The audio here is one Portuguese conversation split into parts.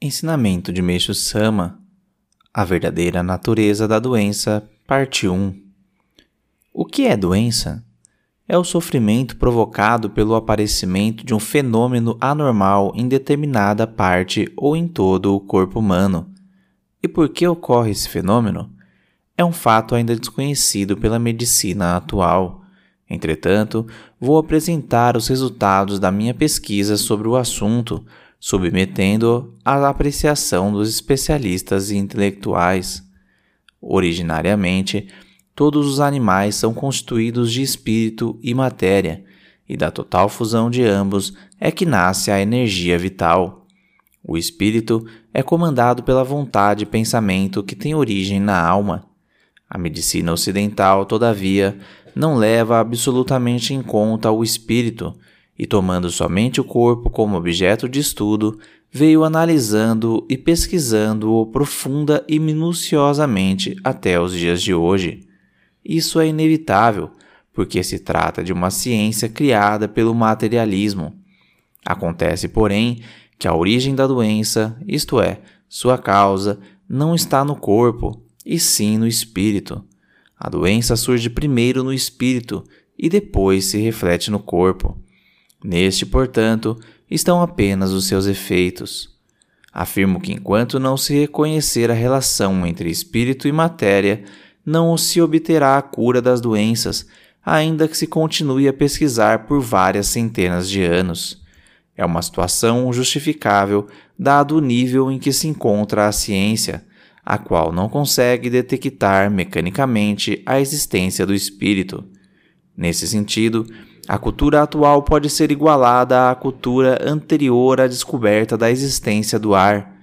Ensinamento de Meixo Sama A verdadeira natureza da doença, parte 1 O que é doença? É o sofrimento provocado pelo aparecimento de um fenômeno anormal em determinada parte ou em todo o corpo humano. E por que ocorre esse fenômeno? É um fato ainda desconhecido pela medicina atual. Entretanto, vou apresentar os resultados da minha pesquisa sobre o assunto submetendo à apreciação dos especialistas e intelectuais. Originariamente, todos os animais são constituídos de espírito e matéria, e da total fusão de ambos é que nasce a energia vital. O espírito é comandado pela vontade e pensamento que tem origem na alma. A medicina ocidental, todavia, não leva absolutamente em conta o espírito, e tomando somente o corpo como objeto de estudo, veio analisando e pesquisando-o profunda e minuciosamente até os dias de hoje. Isso é inevitável, porque se trata de uma ciência criada pelo materialismo. Acontece, porém, que a origem da doença, isto é, sua causa, não está no corpo, e sim no espírito. A doença surge primeiro no espírito e depois se reflete no corpo. Neste, portanto, estão apenas os seus efeitos. Afirmo que enquanto não se reconhecer a relação entre espírito e matéria, não se obterá a cura das doenças, ainda que se continue a pesquisar por várias centenas de anos. É uma situação justificável, dado o nível em que se encontra a ciência, a qual não consegue detectar mecanicamente a existência do espírito. Nesse sentido, a cultura atual pode ser igualada à cultura anterior à descoberta da existência do ar.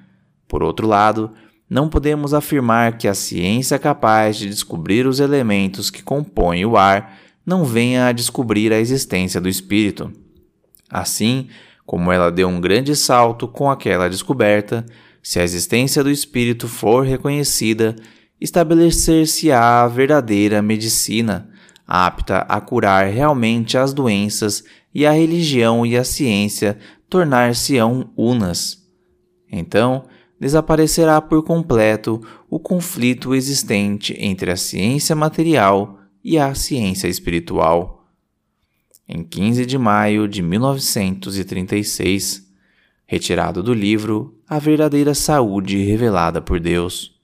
Por outro lado, não podemos afirmar que a ciência capaz de descobrir os elementos que compõem o ar não venha a descobrir a existência do espírito. Assim, como ela deu um grande salto com aquela descoberta, se a existência do espírito for reconhecida, estabelecer-se-á a verdadeira medicina apta a curar realmente as doenças, e a religião e a ciência tornar-se-ão unas. Então, desaparecerá por completo o conflito existente entre a ciência material e a ciência espiritual. Em 15 de maio de 1936, retirado do livro A Verdadeira Saúde Revelada por Deus.